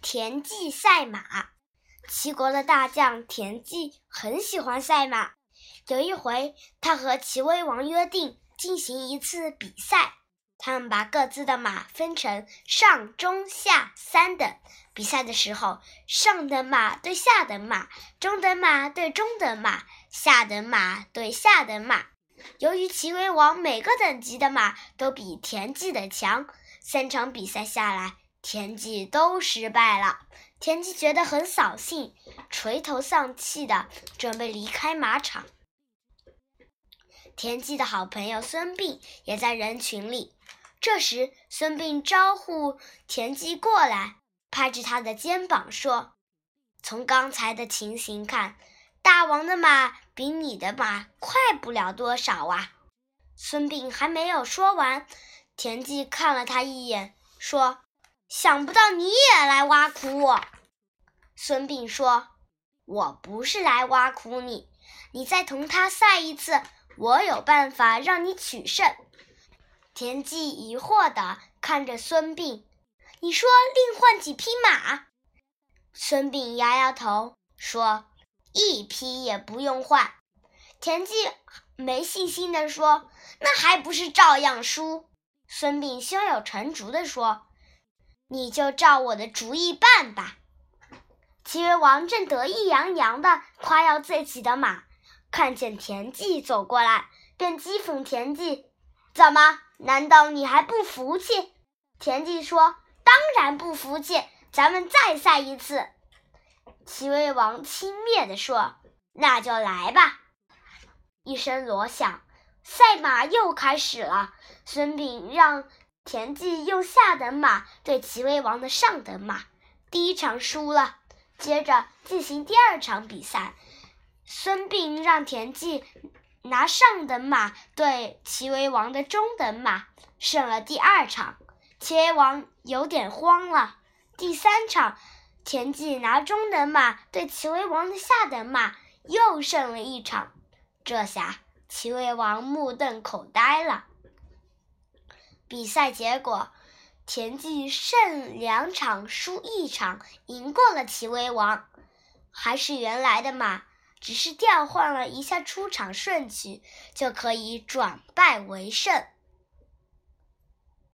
田忌赛马。齐国的大将田忌很喜欢赛马。有一回，他和齐威王约定进行一次比赛。他们把各自的马分成上、中、下三等。比赛的时候，上等马对下等马，中等马对中等马，下等马对下等马。由于齐威王每个等级的马都比田忌的强，三场比赛下来，田忌都失败了。田忌觉得很扫兴，垂头丧气的准备离开马场。田忌的好朋友孙膑也在人群里。这时，孙膑招呼田忌过来，拍着他的肩膀说：“从刚才的情形看，大王的马比你的马快不了多少啊。”孙膑还没有说完，田忌看了他一眼，说：“想不到你也来挖苦我。”孙膑说：“我不是来挖苦你，你再同他赛一次，我有办法让你取胜。”田忌疑惑地看着孙膑，你说另换几匹马？孙膑摇摇头说：“一匹也不用换。”田忌没信心地说：“那还不是照样输？”孙膑胸有成竹地说：“你就照我的主意办吧。”齐威王正得意洋洋地夸耀自己的马，看见田忌走过来，便讥讽田忌：“怎么？”难道你还不服气？田忌说：“当然不服气，咱们再赛一次。”齐威王轻蔑地说：“那就来吧。”一声锣响，赛马又开始了。孙膑让田忌用下等马对齐威王的上等马，第一场输了。接着进行第二场比赛，孙膑让田忌。拿上等马对齐威王的中等马，胜了第二场，齐威王有点慌了。第三场，田忌拿中等马对齐威王的下等马，又胜了一场。这下齐威王目瞪口呆了。比赛结果，田忌胜两场，输一场，赢过了齐威王，还是原来的马。只是调换了一下出场顺序，就可以转败为胜。